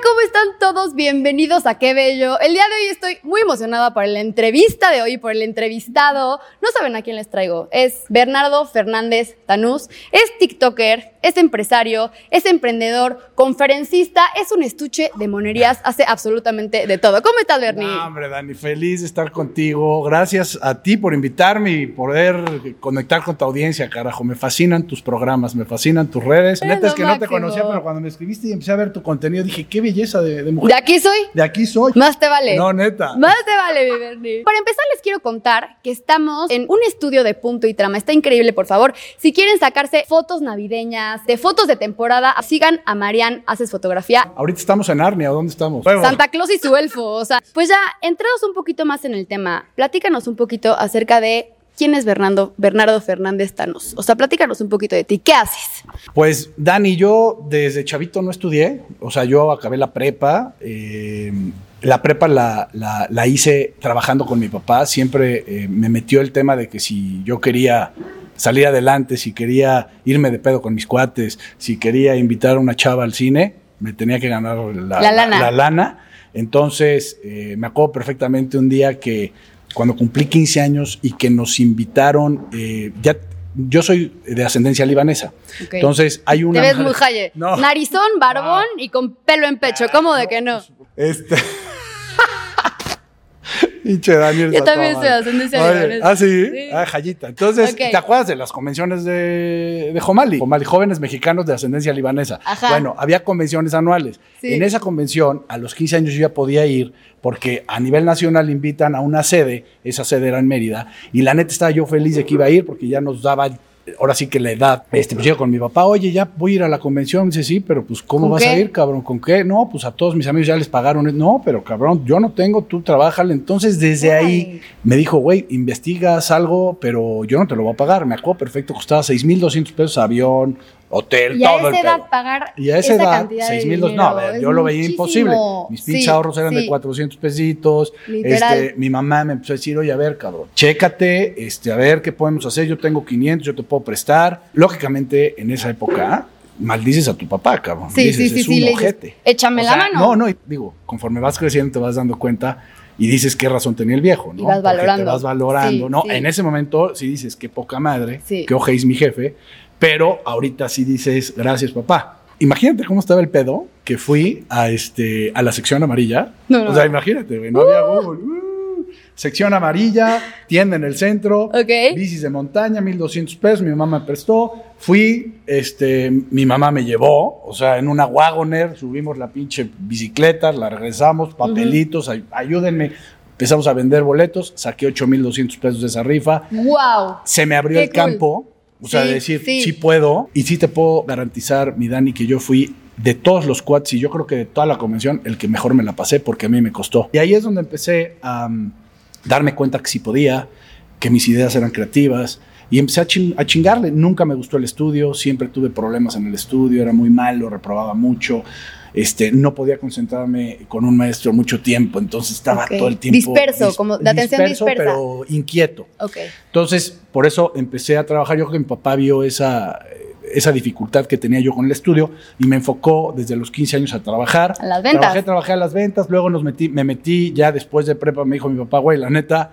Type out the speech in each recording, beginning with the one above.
¿Cómo están todos? Bienvenidos a Qué Bello. El día de hoy estoy muy emocionada por la entrevista de hoy, por el entrevistado. No saben a quién les traigo. Es Bernardo Fernández Tanús. Es TikToker, es empresario, es emprendedor, conferencista, es un estuche de monerías, hace absolutamente de todo. ¿Cómo estás, Bernie? No, hombre, Dani, feliz de estar contigo. Gracias a ti por invitarme y poder conectar con tu audiencia, carajo. Me fascinan tus programas, me fascinan tus redes. Neta es que no te conocía, pero cuando me escribiste y empecé a ver tu contenido, dije, qué belleza de, de mujer. De aquí soy. De aquí soy. Más te vale. No, neta. Más te vale, mi Bernie. Para empezar, les quiero contar que estamos en un estudio de punto y trama. Está increíble, por favor. Si quieren sacarse fotos navideñas, de fotos de temporada, sigan a Marian Haces Fotografía. Ahorita estamos en Arnia, ¿dónde estamos? Bueno, Santa Claus y su elfo. O sea, pues ya, entrados un poquito más en el tema, platícanos un poquito acerca de quién es Bernardo, Bernardo Fernández Tanos. O sea, platícanos un poquito de ti. ¿Qué haces? Pues, Dani, yo desde chavito no estudié. O sea, yo acabé la prepa. eh, la prepa la, la- la hice trabajando con mi papá. Siempre eh, me metió el tema de que si yo quería salir adelante, si quería irme de pedo con mis cuates, si quería invitar a una chava al cine, me tenía que ganar la, La lana. la lana. Entonces, eh, me acuerdo perfectamente un día que cuando cumplí 15 años y que nos invitaron, eh, ya, yo soy de ascendencia libanesa. Entonces, hay una... Te ves muy. No. Narizón, barbón y con pelo en pecho. ¿Cómo de que no? Este. Pinche Daniel. Yo también toda soy de. Ah, sí. Sí. Ah, Jayita. Entonces, Ok. ¿te acuerdas de las convenciones de, de Jomali? Jomali, jóvenes mexicanos de ascendencia libanesa. Ajá. Bueno, había convenciones anuales. Sí. En esa convención, a los 15 años yo ya podía ir porque a nivel nacional invitan a una sede, esa sede era en Mérida, y la neta estaba yo feliz de que iba a ir porque ya nos daba ahora sí que la edad, este, pues llego con mi papá, oye, ya voy a ir a la convención, dice, sí, pero pues, ¿cómo ¿Con vas a ir, cabrón? ¿Con qué? No, pues a todos mis amigos ya les pagaron, no, pero cabrón, yo no tengo, tú trabájale, entonces desde Ay. ahí me dijo, güey, investigas algo, pero yo no te lo voy a pagar, me acuerdo perfecto, costaba 6,200 pesos avión, hotel, Y a todo el esa edad pedo. pagar Y a esa, edad, cantidad de 6 mil dos, no, a ver, yo lo veía muchísimo. imposible. Mis pinches Sí, ahorros eran sí. de 400 pesitos. Literal. Este, mi mamá me empezó a decir, oye, a ver, cabrón, chécate, este, a ver qué podemos hacer. Yo tengo 500, yo te puedo prestar. Lógicamente, en esa época, maldices a tu papá, cabrón. Sí, Dices, sí, sí, es sí, un dices, ojete. échame O la mano. No, no, y digo, conforme vas creciendo te vas dando cuenta y dices qué razón tenía el viejo, ¿no? Y vas Porque valorando. Te vas valorando, Sí, ¿no? sí. En ese momento sí dices, qué poca madre, Sí. qué ojéis mi jefe, pero ahorita sí dices, gracias papá. Imagínate cómo estaba el pedo que fui a, este, a la sección amarilla. No, no. O sea, imagínate, güey, no había Google. Uh, sección amarilla, tienda en el centro, Ok. bicis de montaña, 1200 pesos, mi mamá me prestó. Fui, este, mi mamá me llevó, o sea, en una Wagoner, subimos la pinche bicicleta, la regresamos, papelitos, ay- ayúdenme. Empezamos a vender boletos, saqué 8200 pesos de esa rifa ¡Wow! se me abrió Qué el cool. campo, o sea, de decir, sí. sí. puedo, y sí te puedo garantizar, mi Dani, que yo fui de todos los quads, y yo creo que de toda la convención, el que mejor me la pasé, porque a mí me costó. Y ahí es donde empecé a um, darme cuenta que sí podía, que mis ideas eran creativas, y empecé a, a chingarle. Nunca me gustó el estudio, siempre tuve problemas en el estudio, era muy malo, reprobaba mucho. Este, no podía concentrarme con un maestro mucho tiempo, entonces estaba todo el tiempo Disperso, como de atención dispersa. pero inquieto. Ok. Entonces, por eso empecé a trabajar. Yo creo que mi papá vio esa, esa dificultad que tenía yo con el estudio y me enfocó desde los 15 años a trabajar. A las ventas. Trabajé, trabajé a las ventas, luego nos metí, me metí ya después de prepa, me dijo mi papá, güey, la neta,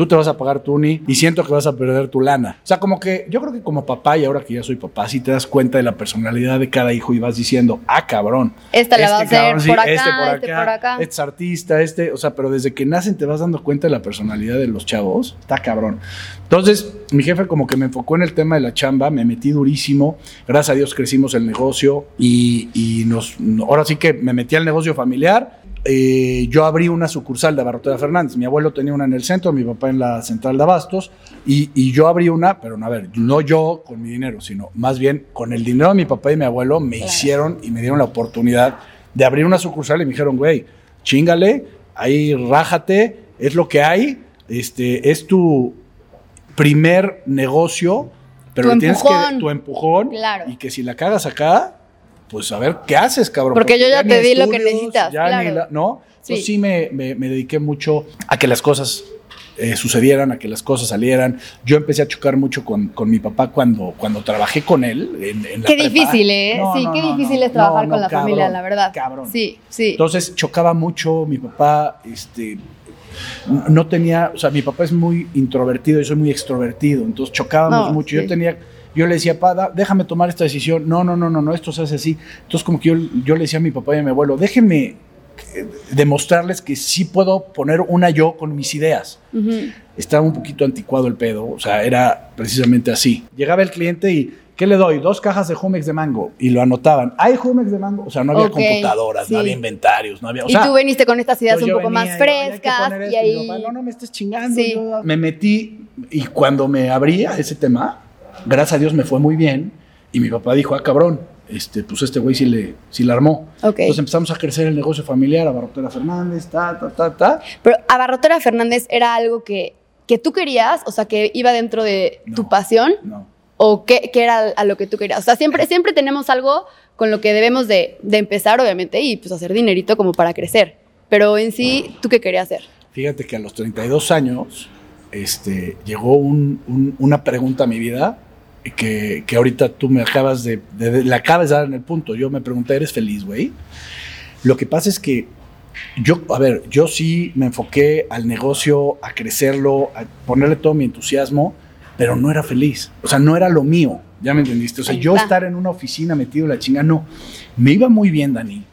tú te vas a pagar tu uni y siento que vas a perder tu lana. O sea, como que yo creo que como papá y ahora que ya soy papá, sí te das cuenta de la personalidad de cada hijo y vas diciendo, ah, cabrón. Esta la va a hacer cabrón, por acá, este este por acá. Este es artista, este, o sea, pero desde que nacen te vas dando cuenta de la personalidad de los chavos, está cabrón. Entonces, mi jefe como que me enfocó en el tema de la chamba, me metí durísimo, gracias a Dios crecimos el negocio y, y nos, ahora sí que me metí al negocio familiar. Eh, yo abrí una sucursal de Abarrotera Fernández. Mi abuelo tenía una en el centro, mi papá en la central de Abastos. Y, y yo abrí una, pero no, a ver, no yo con mi dinero, sino más bien con el dinero de mi papá y mi abuelo me hicieron y me dieron la oportunidad de abrir una sucursal y me dijeron, güey, chingale, ahí rájate, es lo que hay, este, es tu primer negocio, pero Tu le tienes empujón. que tu empujón Claro. y que si la cagas acá, pues a ver qué haces, cabrón. Porque yo ya ni te di lo que necesitas, ya ni claro. la- ¿no? Sí. Entonces sí me, me- me dediqué mucho a que las cosas eh, sucedieran, a que las cosas salieran. Yo empecé a chocar mucho con, con mi papá cuando, cuando trabajé con él. En, en la Qué prepa. difícil, ¿eh? No, sí, no, qué no, difícil es trabajar con la cabrón, familia, la verdad. cabrón. Sí, sí. Entonces chocaba mucho, mi papá, este, no tenía, o sea, mi papá es muy introvertido y soy muy extrovertido, entonces chocábamos mucho. sí. Yo tenía, yo le decía, pa, déjame tomar esta decisión. No, no, no, no, no, esto se hace así. Entonces como que yo, yo le decía a mi papá y a mi abuelo, déjenme eh, demostrarles que sí puedo poner una yo con mis ideas. Estaba un poquito anticuado el pedo, o sea, era precisamente así. Llegaba el cliente y, ¿qué le doy? Dos cajas de Jumex de mango. Y lo anotaban. ¿Hay Jumex de mango? O sea, no había computadoras, sí. no había inventarios, no había... O y tú veniste con estas ideas pues un poco más yo, "Oye, hay que frescas y esto", ahí... papá, no, no me estés chingando. Sí. yo- me metí y cuando me abría ese tema, gracias a Dios me fue muy bien. Y mi papá dijo, ah, cabrón, este, pues este güey sí le, sí la armó. Entonces empezamos a crecer el negocio familiar, a Barrotera Fernández, ta, ta, ta, ta. Pero Abarrotera Fernández era algo que, que tú querías, o sea, que iba dentro de No. tu pasión, No. o qué, qué era a lo que tú querías. O sea, siempre, siempre tenemos algo con lo que debemos de, de empezar, obviamente, y pues hacer dinerito como para crecer. Pero en sí, ¿tú qué querías hacer? Fíjate que a los 32 años este, llegó un- un- una pregunta a mi vida que, que ahorita tú me acabas de, de, de- la acabas de dar en el punto. Yo me pregunté, ¿eres feliz, güey? Lo que pasa es que yo, a ver, yo sí me enfoqué al negocio, a crecerlo, a ponerle todo mi entusiasmo, pero no era feliz. O sea, no era lo mío. ¿Ya me entendiste? O sea, yo estar en una oficina metido en la chinga, no. Me iba muy bien, Dani.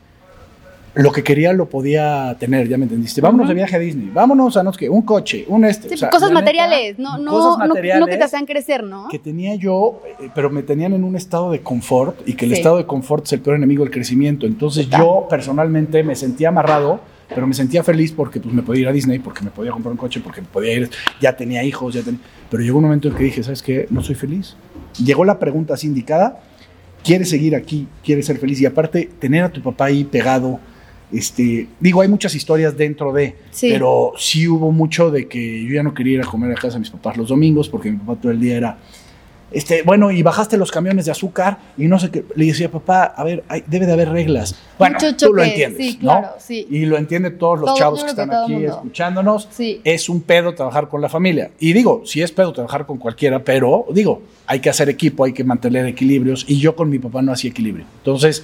Lo que quería lo podía tener, ¿ya me entendiste? Vámonos Ujú. de viaje a Disney, vámonos a no sé qué, un coche, un este. Sí, o sea, cosas la neta, materiales, no, no, cosas no- no, que materiales te hacían crecer, ¿no? que tenía yo, eh, pero me tenían en un estado de confort y que el Sí. estado de confort es el peor enemigo del crecimiento. Entonces Total. yo personalmente me sentía amarrado, pero me sentía feliz porque pues me podía ir a Disney, porque me podía comprar un coche, porque me podía ir, ya tenía hijos, ya tenía... Pero llegó un momento en que dije, ¿sabes qué? No soy feliz. Llegó la pregunta así indicada, ¿quieres seguir aquí? ¿Quieres ser feliz? Y aparte, tener a tu papá ahí pegado, este, digo, hay muchas historias dentro de, Sí. pero sí hubo mucho de que yo ya no quería ir a comer a casa de mis papás los domingos porque mi papá todo el día era, este, bueno, y bajaste los camiones de azúcar y no sé qué. Le decía, papá, a ver, hay- debe de haber reglas. Bueno, Mucho tú lo entiendes, sí, claro, ¿no? sí. Y lo entienden todos los Todo- chavos que están aquí escuchándonos. Sí. Es un pedo trabajar con la familia. Y digo, sí es pedo trabajar con cualquiera, pero digo, hay que hacer equipo, hay que mantener equilibrios. Y yo con mi papá no hacía equilibrio. Entonces,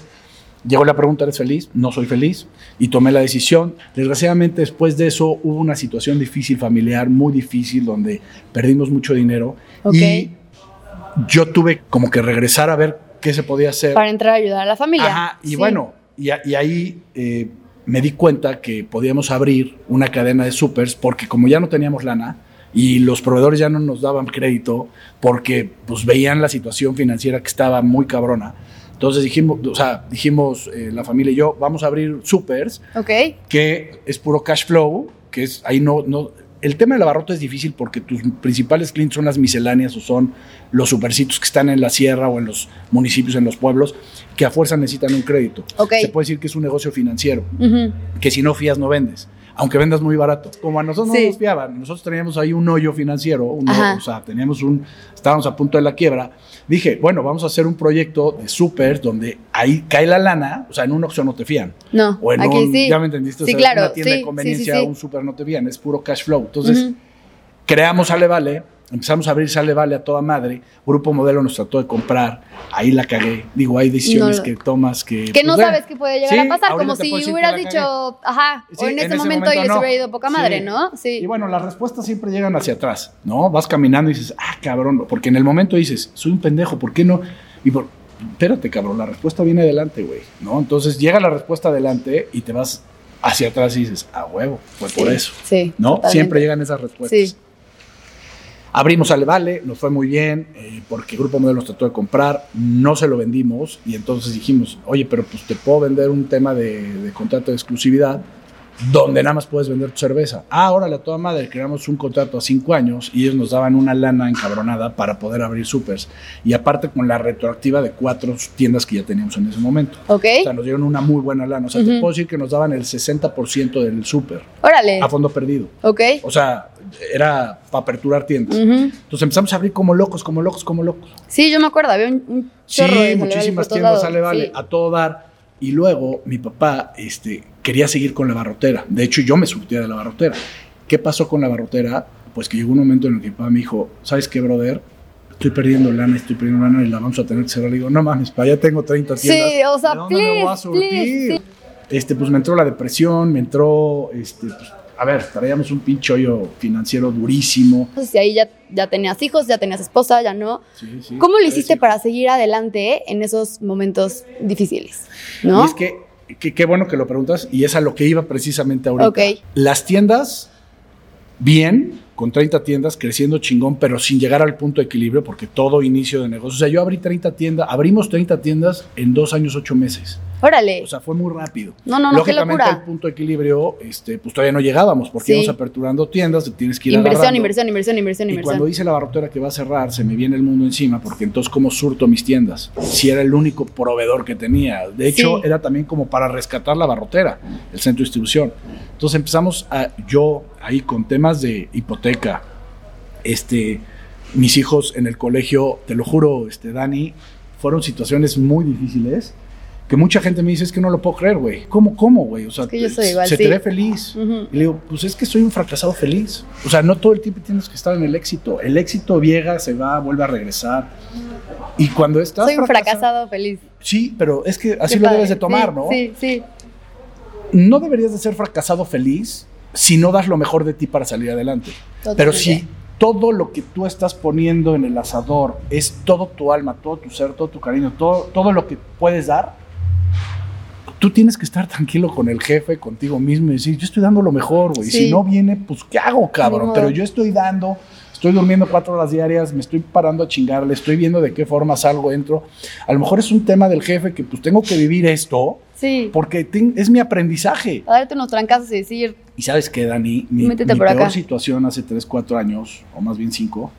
llegó la pregunta, ¿eres feliz? No soy feliz. Y tomé la decisión. Desgraciadamente, después de eso, hubo una situación difícil familiar, muy difícil, donde perdimos mucho dinero. Ok. Y yo tuve como que regresar a ver qué se podía hacer. Para entrar a ayudar a la familia. Ajá, y Sí. bueno, y, a- y ahí eh, me di cuenta que podíamos abrir una cadena de supers porque como ya no teníamos lana y los proveedores ya no nos daban crédito porque pues veían la situación financiera que estaba muy cabrona. Entonces dijimos, o sea, dijimos eh, la familia y yo, vamos a abrir supers Ok. que es puro cash flow, que es ahí no, no. El tema del abarrote es difícil porque tus principales clientes son las misceláneas o son los supercitos que están en la sierra o en los municipios, en los pueblos, que a fuerza necesitan un crédito. Ok. Se puede decir que es un negocio financiero, que si no fías no vendes, aunque vendas muy barato. Como a nosotros Sí. no nos fiaban, nosotros teníamos ahí un hoyo financiero, un hoyo, Ajá. o sea, teníamos un, estábamos a punto de la quiebra. Dije, bueno, vamos a hacer un proyecto de supers donde ahí cae la lana, o sea, en un Oxxo no te fían. No, O en aquí un, sí. ya me entendiste, o Sí, sea, claro, una tienda sí, de conveniencia, un super no te bien, es puro cash flow. Entonces, Ujú. creamos Sale Vale, empezamos a abrir Sale Vale a toda madre, Grupo Modelo nos trató de comprar, ahí la cagué. Digo, hay decisiones No que tomas que... Que no pues, sabes bueno, qué puede llegar sí, a pasar, como si que hubieras dicho, ajá, Sí, o en, ese, momento, y les no. hubiera ido poca madre, Sí. ¿no? Sí. Y bueno, las respuestas siempre llegan hacia atrás, ¿no? Vas caminando y dices, ah, cabrón, porque en el momento dices, soy un pendejo, ¿por qué no? Y por, espérate, cabrón, la respuesta viene adelante, güey, ¿no? Entonces llega la respuesta adelante y te vas hacia atrás y dices, ah, huevo, fue por eso, Sí. ¿no? totalmente. Siempre llegan esas respuestas. Abrimos Ale Vale, nos fue muy bien, eh, porque Grupo Modelo nos trató de comprar, no se lo vendimos y entonces dijimos, oye, pero pues te puedo vender un tema de, de contrato de exclusividad donde nada más puedes vender tu cerveza. Ah, órale, a toda madre, creamos un contrato a cinco años y ellos nos daban una lana encabronada para poder abrir supers. Y aparte con la retroactiva de cuatro tiendas que ya teníamos en ese momento. Ok. O sea, nos dieron una muy buena lana. O sea, te puedo decir que nos daban el 60% del súper Órale. a fondo perdido. Ok. O sea, era para aperturar tiendas. Ujú. Entonces empezamos a abrir como locos, como locos, como locos. Sí, yo me acuerdo, había un, un Sí, chorro de Sale Vale muchísimas tiendas sale vale, Sí. a todo dar. Y luego mi papá este, quería seguir con la barrotera. De hecho, yo me surtía de la barrotera. ¿Qué pasó con la barrotera? pues que llegó un momento en el que mi papá me dijo, ¿sabes qué, brother? Estoy perdiendo lana, estoy perdiendo lana y la vamos a tener que cerrar. Le digo, no mames, pa, ya tengo 30 tiendas. Sí, o sea, ¿de dónde me voy a please, surtir? please, sí. Este, pues me entró la depresión, me entró, este, pues, a ver, traíamos un pinche hoyo financiero durísimo. Entonces, ahí ya, ya tenías hijos, ya tenías esposa, ya no. Sí, sí, ¿Cómo lo hiciste para seguir adelante en esos momentos difíciles? ¿No? Y es que, qué bueno que lo preguntas, y es a lo que iba precisamente ahorita. Ok. Las tiendas, bien, con 30 tiendas, creciendo chingón, pero sin llegar al punto de equilibrio, porque todo inicio de negocio. O sea, yo abrí 30 tiendas, abrimos 30 tiendas en dos años, ocho meses. Órale. O sea, fue muy rápido. no, no, no, qué Lógicamente, locura. al punto de equilibrio, este, pues todavía no llegábamos, porque Sí. íbamos aperturando tiendas, te tienes que ir Inversión, agarrando. inversión, inversión, inversión, Y inversión. cuando dice la barrotera que va a cerrar, se me viene el mundo encima, porque entonces, ¿cómo surto mis tiendas? Si era el único proveedor que tenía. De hecho, Sí. era también como para rescatar la barrotera, el centro de distribución. Entonces empezamos a, yo ahí con temas de hipoteca, este, mis hijos en el colegio, te lo juro, este, Dani, fueron situaciones muy difíciles. Que mucha gente me dice, es que no lo puedo creer, güey. ¿Cómo, cómo, güey? O sea, Es que yo soy igual, se sí. te ve feliz. Y le digo, pues es que soy un fracasado feliz. O sea, no todo el tiempo tienes que estar en el éxito. El éxito llega, se va, vuelve a regresar. Y cuando estás. Soy un fracasa- fracasado feliz. Sí, pero es que así Qué lo padre. debes de tomar, Sí, ¿no? Sí, sí. No deberías de ser fracasado feliz si no das lo mejor de ti para salir adelante. Pero si todo lo que tú estás poniendo en el asador es todo tu alma, todo tu ser, todo tu cariño, todo, todo lo que puedes dar, tú tienes que estar tranquilo con el jefe, contigo mismo y decir, yo estoy dando lo mejor, güey. Sí. Si no viene, pues ¿qué hago, cabrón? Pero yo estoy dando, estoy durmiendo cuatro horas diarias, me estoy parando a chingarle, estoy viendo de qué forma salgo, entro. A lo mejor es un tema del jefe que pues tengo que vivir esto Sí. porque ten- es mi aprendizaje. A darte unos trancazos y decir, Y sabes qué, Dani, mi, mi peor acá. situación hace 3, 4 años, o más bien 5,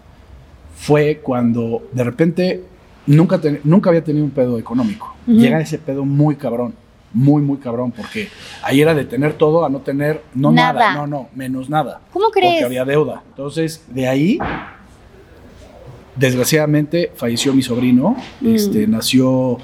fue cuando de repente nunca, ten- nunca había tenido un pedo económico. Ujú. Llega ese pedo muy cabrón, muy, muy cabrón, porque ahí era de tener todo a no tener, no nada, Nada. no, no, menos nada. ¿cómo crees? Porque había deuda. Entonces, de ahí, desgraciadamente, falleció mi sobrino. Mm. Este, nació,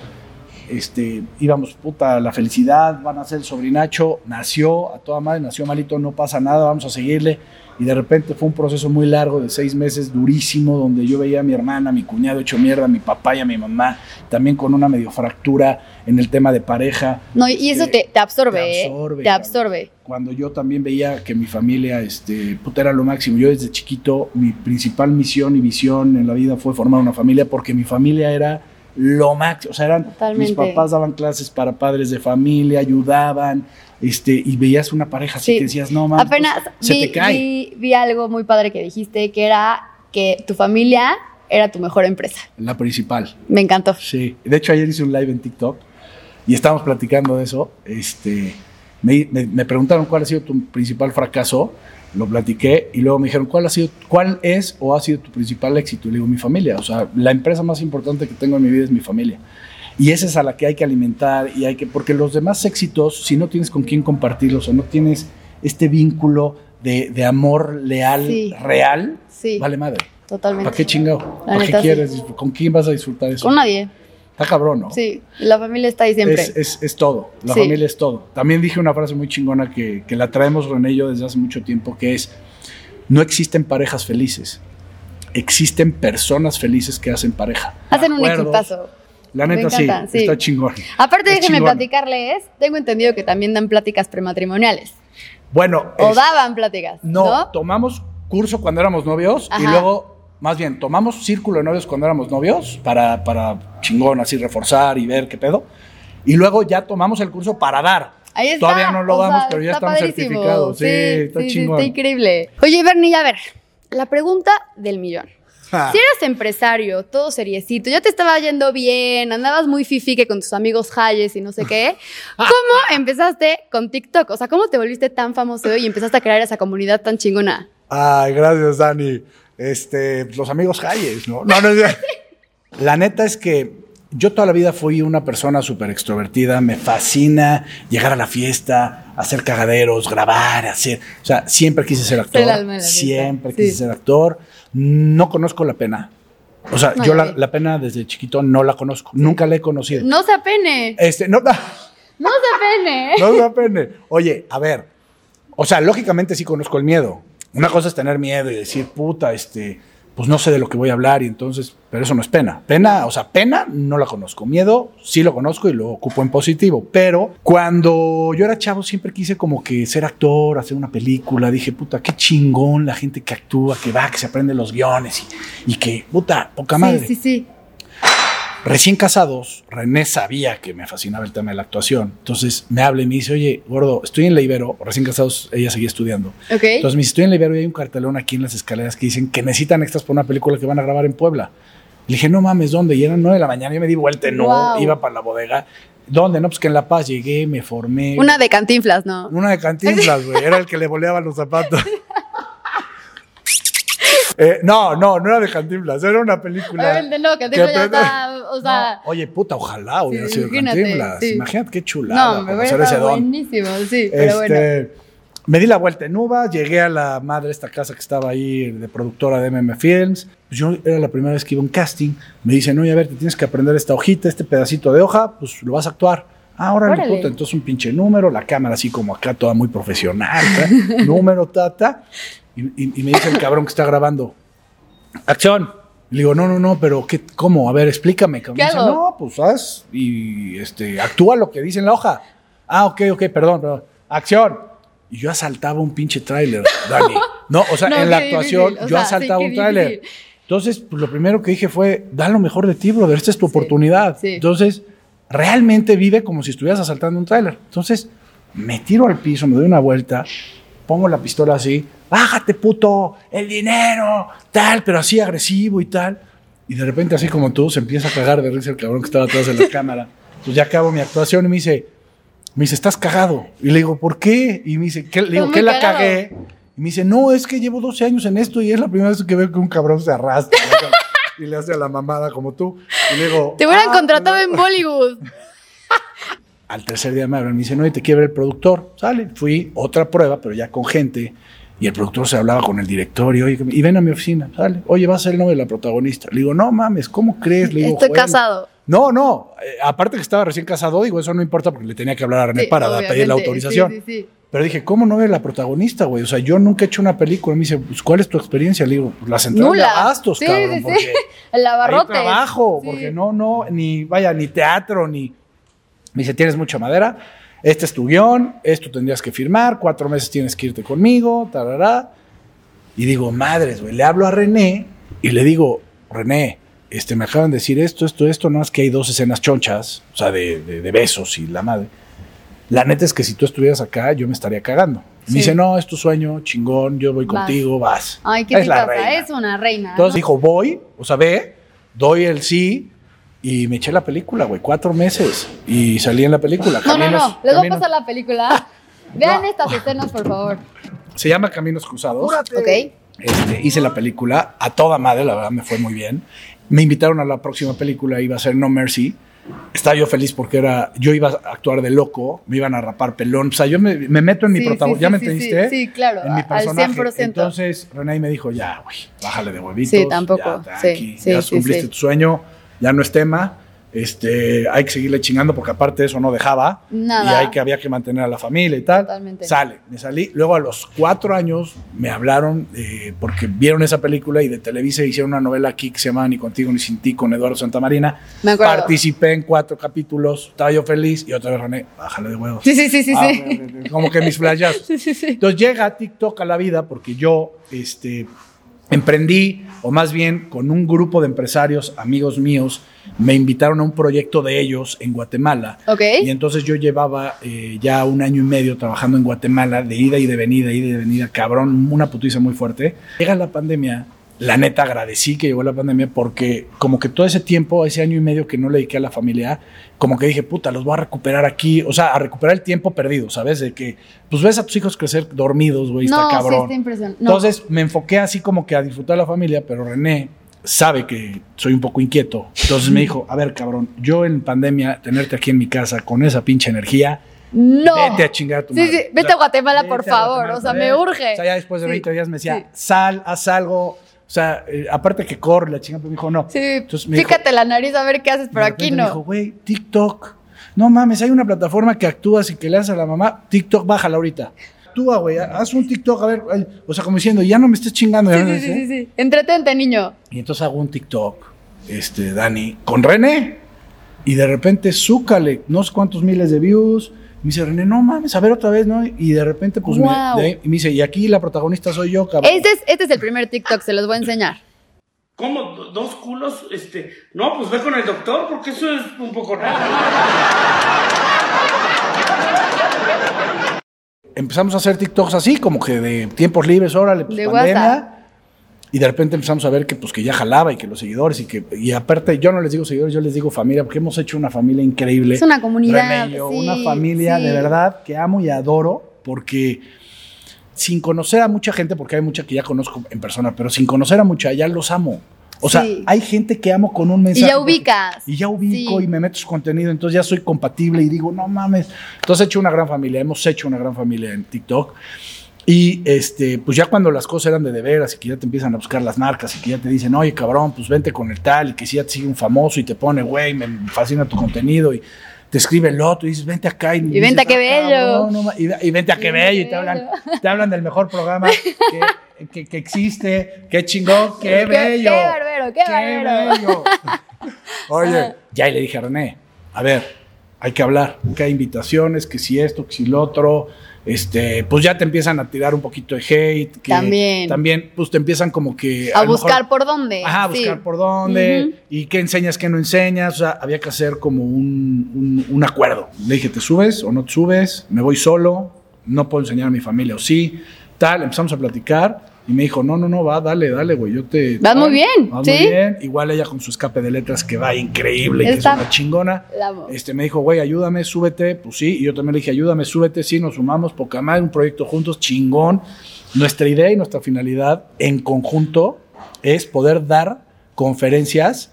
este, íbamos, puta, la felicidad, van a ser el sobrinacho. Nació a toda madre, nació malito, no pasa nada, vamos a seguirle. Y de repente fue un proceso muy largo de seis meses, durísimo, donde yo veía a mi hermana, a mi cuñado hecho mierda, a mi papá y a mi mamá, también con una medio fractura en el tema de pareja No, y eso Este, te, te absorbe, te ¿eh? absorbe, Te cabrón. absorbe. cuando yo también veía que mi familia este, puta, era lo máximo. Yo desde chiquito, mi principal misión y visión en la vida fue formar una familia porque mi familia era lo máximo. O sea, eran, Totalmente. mis papás daban clases para padres de familia, ayudaban, este, y veías una pareja así Sí. que decías, no mames, Apenas pues, se vi, te cae. vi- vi algo muy padre que dijiste, que era que tu familia era tu mejor empresa. La principal. Me encantó. Sí, de hecho ayer hice un live en TikTok y estábamos platicando de eso. Este, me, me- me preguntaron cuál ha sido tu principal fracaso, lo platiqué y luego me dijeron cuál ha sido, cuál es o ha sido tu principal éxito. Y le digo mi familia, o sea, la empresa más importante que tengo en mi vida es mi familia. Y esa es a la que hay que alimentar y hay que, porque los demás éxitos, si no tienes con quién compartirlos o no tienes este vínculo de, de amor leal, Sí. real, Sí, vale madre. totalmente. ¿Para qué chingado? ¿Para qué sí. quieres? ¿Con quién vas a disfrutar eso? Con nadie. Está cabrón, ¿no? Sí, la familia está ahí siempre. Es, es- es todo, la Sí. familia es todo. También dije una frase muy chingona que, que la traemos René y yo desde hace mucho tiempo, que es, no existen parejas felices, existen personas felices que hacen pareja. Hacen un equipazo. La Me neta sí, encantan, sí. está chingón. Aparte, Es déjenme chingón. platicarles, tengo entendido que también dan pláticas prematrimoniales. Bueno, O es- daban pláticas. no, No, tomamos curso cuando éramos novios y luego, más bien, tomamos círculo de novios cuando éramos novios para, para chingón, así reforzar y ver qué pedo. Y luego ya tomamos el curso para dar. Ahí está. Todavía no lo o damos, sea, pero ya está estamos padrísimo. certificados. Sí, está chingón. está increíble. Oye, Bernie, a ver, la pregunta del millón. Si eras empresario, todo seriecito, ya te estaba yendo bien, andabas muy fifi que con tus amigos Hayes y no sé qué, ¿cómo empezaste con TikTok? O sea, ¿cómo te volviste tan famoso y empezaste a crear esa comunidad tan chingona? Ay, gracias, Dani. Este, los amigos Hayes, ¿no? No, no, no. La neta es que yo toda la vida fui una persona súper extrovertida. Me fascina llegar a la fiesta, hacer cagaderos, grabar, hacer. O sea, siempre quise ser actor. Siempre Sí. quise ser actor. No conozco la pena. O sea, yo la, la pena desde chiquito no la conozco. Nunca la he conocido. No se apene, Este, no, no se apene. no da pena. Oye, a ver. O sea, lógicamente sí conozco el miedo. Una cosa es tener miedo y decir, puta, este, pues no sé de lo que voy a hablar y entonces, pero eso no es pena. Pena, o sea, pena no la conozco. Miedo sí lo conozco y lo ocupo en positivo. Pero cuando yo era chavo siempre quise como que ser actor, hacer una película. Dije, puta, qué chingón la gente que actúa, que va, que se aprende los guiones y, y que, puta, poca madre. Sí, sí, sí. Recién casados, René sabía que me fascinaba el tema de la actuación. Entonces me habla y me dice, oye, gordo, estoy en la Ibero. Recién casados, ella seguía estudiando. Ok. Entonces me dice, estoy en la Ibero y hay un cartelón aquí en las escaleras que dicen que necesitan extras para una película que van a grabar en Puebla. Le dije, no mames, ¿dónde? Y eran nueve de la mañana, yo me di vuelta, no, Wow. iba para la bodega. ¿Dónde? No, pues que en La Paz llegué, me formé. Una de cantinflas, ¿no? Una de cantinflas, güey. Era el que le boleaba los zapatos. Eh, no, no, no era de cantinflas, era una película. Obviamente no, cantinflas ya está, o sea... No, oye, puta, ojalá hubiera Sí, sido imagínate, cantinflas. sí. Imagínate qué chulada. No, me buenísimo, sí, pero bueno. Este, Me di la vuelta en Uva, llegué a la madre de esta casa que estaba ahí de productora de MM Films. Pues yo era la primera vez que iba a un casting. Me dicen, oye, a ver, te tienes que aprender esta hojita, este pedacito de hoja, pues lo vas a actuar. Ah, órale, puta, entonces un pinche número, la cámara así como acá toda muy profesional, ¿tá? número, tata. Y, y- y me dice el cabrón que está grabando, acción. Le digo, no, no, no, pero ¿qué, ¿cómo? A ver, explícame. cabrón. ¿Qué Me dice, no, pues haz y este, actúa lo que dice en la hoja. Ah, ok, ok, perdón, perdón. Acción. Y yo asaltaba un pinche tráiler, Dani. No, o sea, No, en la actuación difícil, yo sea, asaltaba sí, un tráiler. Entonces, pues, lo primero que dije fue, da lo mejor de ti, brother, esta es tu oportunidad. sí. Entonces, realmente vive como si estuvieras asaltando un tráiler. Entonces, me tiro al piso, me doy una vuelta, pongo la pistola así, bájate, puto, el dinero, tal, pero así agresivo y tal. Y de repente, así como tú, se empieza a cagar de risa el cabrón que estaba atrás de la cámara. Entonces ya acabo mi actuación y me dice, me dice, estás cagado. Y le digo, ¿por qué? Y me dice, ¿qué? Le digo, ¿qué la cagado. cagué? Y me dice, no, es que llevo 12 años en esto y es la primera vez que veo que un cabrón se arrastra. ¿no? y le hace a la mamada como tú. Y le digo, Te hubieran "Ah, contratado no". en Bollywood. Al tercer día me hablan, me dicen, oye, te quiere ver el productor. Sale, fui, otra prueba, pero ya con gente. Y el productor se hablaba con el director y, oye, y ven a mi oficina, sale. Oye, vas a ser el novio de la protagonista. Le digo, no mames, ¿cómo crees? Le digo, Estoy casado. No, no. eh, aparte que estaba recién casado, digo, eso no importa porque le tenía que hablar a René Sí, para pedir la autorización. Sí, sí, sí. Pero dije, ¿cómo no eres la protagonista, güey? O sea, yo nunca he hecho una película. Me dice, pues, ¿cuál es tu experiencia? Le digo, pues las entradas de gastos, cabrón. porque El Ahí abarrote. trabajo, porque no, no, ni, vaya, ni teatro, ni... Me dice, tienes mucha madera, este es tu guion, esto tendrías que firmar, cuatro meses tienes que irte conmigo, tarará. Y digo, madres, güey, le hablo a René y le digo, René, este, me acaban de decir esto, esto, esto, no es que hay dos escenas chonchas, o sea, de, de- de besos y la madre. La neta es que si tú estuvieras acá, yo me estaría cagando. Sí. Me dice, no, es tu sueño, chingón, yo voy Vas. contigo, vas. Ay, qué Es la reina. Es una reina. Entonces ¿no? dijo, voy, o sea, ve, doy el sí y me eché la película, güey, cuatro meses. Y salí en la película. No, no, Caminos- no. Les voy a Caminos- pasar la película. Vean No. estas escenas, por favor. Se llama Caminos Cruzados. Ok. Este, hice la película a toda madre, la verdad me fue muy bien. Me invitaron a la próxima película, iba a ser No Mercy. Estaba yo feliz porque era, yo iba a actuar de loco, me iban a rapar pelón. O sea, yo me, me meto en mi Sí, protagonismo. sí, ¿Ya sí, me sí, entendiste? sí, sí, claro, En mi al personaje. 100%. Entonces René me dijo, ya, güey, bájale de huevitos. Sí, tampoco. Ya, Sí, tranqui, sí, ya sí, cumpliste sí. tu sueño, ya no es tema. Este, hay que seguirle chingando porque aparte de eso no dejaba. Nada. Y hay que, había que mantener a la familia y tal. Totalmente. Sale, me salí. Luego a los cuatro años me hablaron eh, porque vieron esa película y de Televisa hicieron una novela aquí que se llama Ni contigo ni sin ti con Eduardo Santamarina. Me acuerdo. Participé en cuatro capítulos, estaba yo feliz y otra vez René, bájale de huevos. Sí, sí, sí, sí, Ah, sí. Como que mis flashes. Sí, sí, sí. Entonces llega TikTok a la vida porque yo este, emprendí, o más bien con un grupo de empresarios, amigos míos, me invitaron a un proyecto de ellos en Guatemala. Ok. Y entonces yo llevaba eh, ya un año y medio trabajando en Guatemala, de ida y de venida, ida y de venida, cabrón, una putiza muy fuerte. Llega la pandemia, la neta agradecí que llegó la pandemia porque como que todo ese tiempo, ese año y medio que no le dediqué a la familia, como que dije, puta, los voy a recuperar aquí, o sea, a recuperar el tiempo perdido, ¿sabes? De que, pues ves a tus hijos crecer dormidos, güey, No, está sí, cabrón. está impresionante. No. Entonces me enfoqué así como que a disfrutar la familia, pero René sabe que soy un poco inquieto. Entonces me dijo, a ver, cabrón, yo en pandemia, tenerte aquí en mi casa con esa pinche energía, no. vete a chingar a tu Sí, madre. sí, vete O sea, a Guatemala, por favor. Guatemala, O sea, me urge. O sea, ya después de Sí, 20 días me decía, sí. sal, haz algo. O sea, eh, aparte que corre la chingada, me dijo, no. Sí, Entonces me dijo- fíjate la nariz a ver qué haces, pero aquí repente me no. dijo, güey, TikTok. No mames, hay una plataforma que actúas y que le haces a la mamá. TikTok, bájala ahorita. actúa, güey, haz un TikTok, a ver, ay, o sea, como diciendo, ya no me estés chingando. ya Sí, no sí, sí, sí, sí. Entretente, niño. Y entonces hago un TikTok, este, Dani, con René. Y de repente, súcale, no sé cuántos miles de views. Me dice René, no mames, a ver otra vez, ¿no? Y de repente, pues, me, de ahí- y me dice, y aquí la protagonista soy yo, cabrón. Este es, este es el primer TikTok, se los voy a enseñar. ¿Cómo? ¿Do- ¿Dos culos? Este. No, pues ve con el doctor, porque eso es un poco raro. Empezamos a hacer TikToks así, como que de tiempos libres, órale, pues De pandemia. WhatsApp. Y de repente empezamos a ver que pues que ya jalaba y que los seguidores y que y aparte yo no les digo seguidores, yo les digo familia porque hemos hecho una familia increíble. Es una comunidad, sí, una familia sí. de verdad que amo y adoro porque sin conocer a mucha gente, porque hay mucha que ya conozco en persona, pero sin conocer a mucha ya los amo. O sea, Sí. hay gente que amo con un mensaje. Y ya ubicas. Y ya ubico Sí. y me meto su contenido, entonces ya soy compatible y digo, no mames. Entonces he hecho una gran familia, hemos hecho una gran familia en TikTok. Y este, pues ya cuando las cosas eran de de veras y que ya te empiezan a buscar las marcas y que ya te dicen, oye cabrón, pues vente con el tal y que si ya te sigue un famoso y te pone, güey, me fascina tu contenido y te escribe el otro y dices, vente acá y, dices, vente a qué bello". no y, y vente a qué Y bello y qué te hablan, te hablan del mejor programa que, que- que existe, qué chingón, qué Qué- bello. qué barbero, qué barbero. bello. Oye, ya y le dije a René, a ver, hay que hablar, que hay invitaciones, que si esto, que si lo otro, este, pues ya te empiezan a tirar un poquito de hate, que También. también, pues te empiezan como que A buscar mejor- por dónde. Ajá, sí. buscar por dónde y qué enseñas, qué no enseñas. O sea, había que hacer como un, un- un acuerdo. Le dije, ¿te subes o no te subes? ¿Me voy solo? ¿No puedo enseñar a mi familia o sí? Tal, empezamos a platicar y me dijo, no, no, no, va, dale, dale, güey, yo te... Vas muy bien, Vas ¿sí? muy bien. Igual ella con su escape de letras que va increíble, que es una chingona. Este, me dijo, güey, ayúdame, súbete. Pues sí, y yo también le dije, ayúdame, súbete. Sí, nos sumamos, poca madre, un proyecto juntos, chingón. Nuestra idea y nuestra finalidad en conjunto es poder dar conferencias,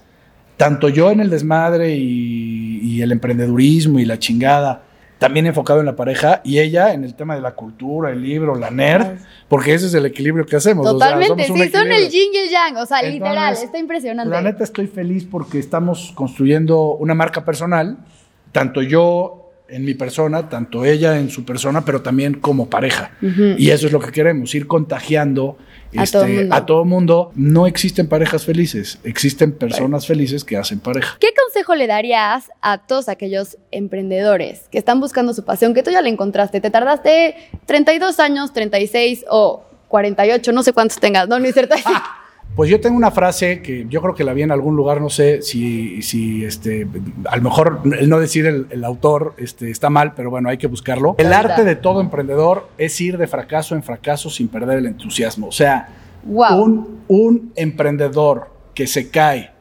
tanto yo en el desmadre y, y el emprendedurismo y la chingada, también enfocado en la pareja, y ella en el tema de la cultura, el libro, la nerd, porque ese es el equilibrio que hacemos. o sea, Totalmente, somos sí, son el yin y el yang, o sea, Entonces, literal, está impresionante. La neta estoy feliz porque estamos construyendo una marca personal, tanto yo en mi persona, tanto ella en su persona, pero también como pareja. Y eso es lo que queremos, ir contagiando A este, todo mundo. a todo mundo. No existen parejas felices, existen personas felices que hacen pareja. ¿Qué consejo le darías a todos aquellos emprendedores que están buscando su pasión, que tú ya la encontraste? Te tardaste 32 años, 36 o 48, no sé cuántos tengas, no, no es cierto. Pues yo tengo una frase que yo creo que la vi en algún lugar, no sé si, si este, a lo mejor el no decir el, el autor este, está mal, pero bueno, hay que buscarlo. El arte de todo emprendedor es ir de fracaso en fracaso sin perder el entusiasmo. O sea, Wow. un, un emprendedor que se cae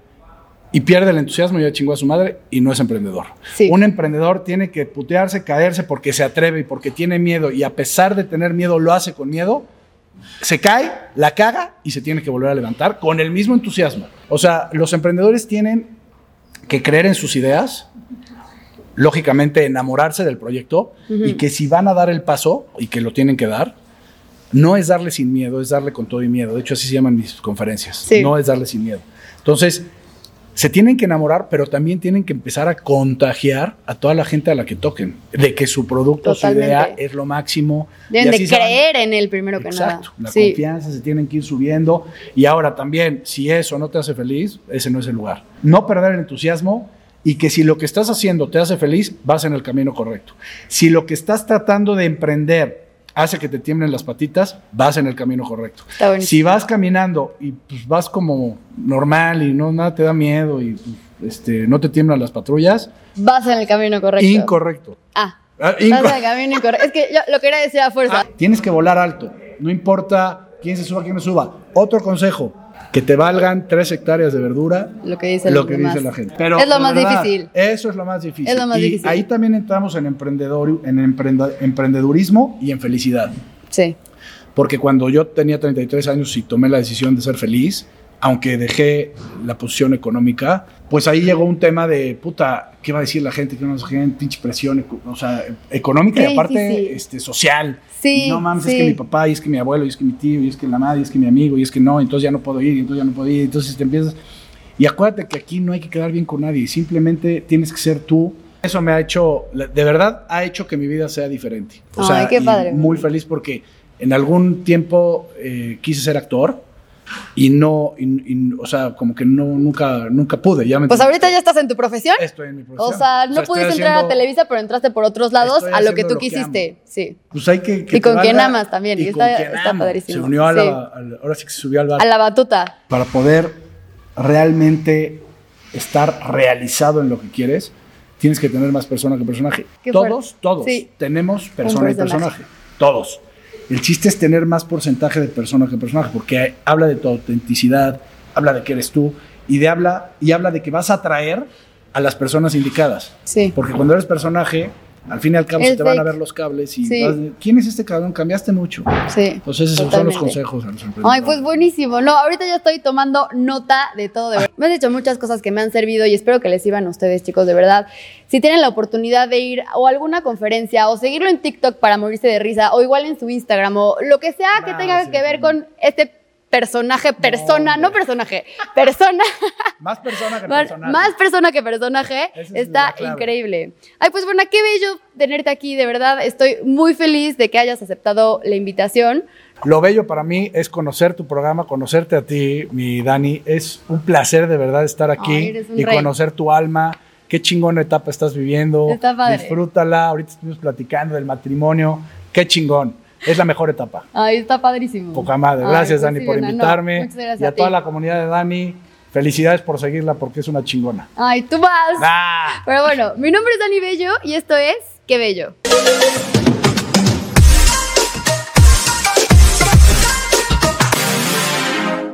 y pierde el entusiasmo ya chingó a su madre y no es emprendedor. Sí. Un emprendedor tiene que putearse, caerse porque se atreve y porque tiene miedo y a pesar de tener miedo lo hace con miedo se cae, la caga y se tiene que volver a levantar con el mismo entusiasmo. O sea, los emprendedores tienen que creer en sus ideas, lógicamente enamorarse del proyecto y que si van a dar el paso y que lo tienen que dar, no es darle sin miedo, es darle con todo y miedo. De hecho, así se llaman mis conferencias. Sí. No es darle sin miedo. Entonces, se tienen que enamorar, pero también tienen que empezar a contagiar a toda la gente a la que toquen, de que su producto, Totalmente. su idea es lo máximo. Deben de creer en él primero que Exacto, nada. la Sí. confianza se tienen que ir subiendo. Y ahora también, si eso no te hace feliz, ese no es el lugar. No perder el entusiasmo y que si lo que estás haciendo te hace feliz, vas en el camino correcto. Si lo que estás tratando de emprender hace que te tiemblen las patitas, vas en el camino correcto. Si vas caminando y pues, vas como normal y no nada te da miedo y pues, este, no te tiemblan las patrullas, Vas en el camino correcto. incorrecto. Ah, Ah, vas en el camino incorrecto. Es que yo lo quería decir a fuerza. Tienes que volar alto. No importa quién se suba, quién no suba. Otro consejo, que te valgan tres hectáreas de verdura. Lo que dicen lo que dice la gente. Pero Es lo más verdad, difícil. Eso es lo más difícil. Es lo más y difícil. ahí también entramos en emprendedor, en emprendedurismo y en felicidad. Sí. Porque cuando yo tenía 33 años y tomé la decisión de ser feliz, aunque dejé la posición económica, pues ahí llegó un tema de, puta, ¿qué va a decir la gente? ¿Qué va a decir la gente? Pinche presión, o sea, económica Qué y aparte difícil. este, social. Sí, no mames, es sí. que mi papá, y es que mi abuelo, y es que mi tío, y es que la madre, y es que mi amigo, y es que no, entonces ya no puedo ir, y entonces ya no puedo ir, entonces te empiezas... Y acuérdate que aquí no hay que quedar bien con nadie, simplemente tienes que ser tú Eso me ha hecho, de verdad, ha hecho que mi vida sea diferente. O Ay, sea, qué padre. muy feliz porque en algún tiempo eh, quise ser actor y no, y- y- o sea, como que no, nunca, nunca pude. Ya me Pues ahorita ya estás en tu profesión. Estoy en mi profesión. O sea, no pudiste entrar a Televisa, pero entraste por otros lados a lo que tú lo que quisiste. sí. Pues hay que. que Y con quien amas también, y y está- con quien está amo. padrísimo. Se unió a la, Sí. ahora sí que se subió al A la batuta. Para poder realmente estar realizado en lo que quieres, tienes que tener más persona que personaje. Qué todos, fuerte. todos Sí. tenemos persona y personaje. Todos. El chiste es tener más porcentaje de persona que personaje, porque habla de tu autenticidad, habla de que eres tú y de habla y habla de que vas a atraer a las personas indicadas. Sí. Porque cuando eres personaje, al fin y al cabo Es se te van a fake. ver los cables y Sí. vas de, ¿quién es este cabrón? Cambiaste mucho. Sí. Entonces esos son los consejos a los. Ay, pues buenísimo. No, ahorita ya estoy tomando nota de todo. De verdad. Me has dicho muchas cosas que me han servido y espero que les sirvan a ustedes, chicos, de verdad. Si tienen la oportunidad de ir o a alguna conferencia o seguirlo en TikTok para morirse de risa o igual en su Instagram o lo que sea que No, tenga sí, que ver con este personaje, persona, no, personaje, persona, Más persona que personaje. más persona que personaje, es está increíble. Ay, pues bueno, qué bello tenerte aquí, de verdad. Estoy muy feliz de que hayas aceptado la invitación. Lo bello para mí es conocer tu programa, conocerte a ti, mi Dani. Es un placer de verdad estar aquí Ay, y rey. conocer tu alma. Qué chingona etapa estás viviendo. Está padre. Disfrútala. Ahorita estuvimos platicando del matrimonio. Qué chingón. Es la mejor etapa. Ay, está padrísimo. Poca madre. Gracias, pues Dani, por no, invitarme. muchas gracias y a, toda la comunidad de Dani, felicidades por seguirla porque es una chingona. Ay, tú vas. Pero bueno, mi nombre es Dani Bello y esto es Qué Bello.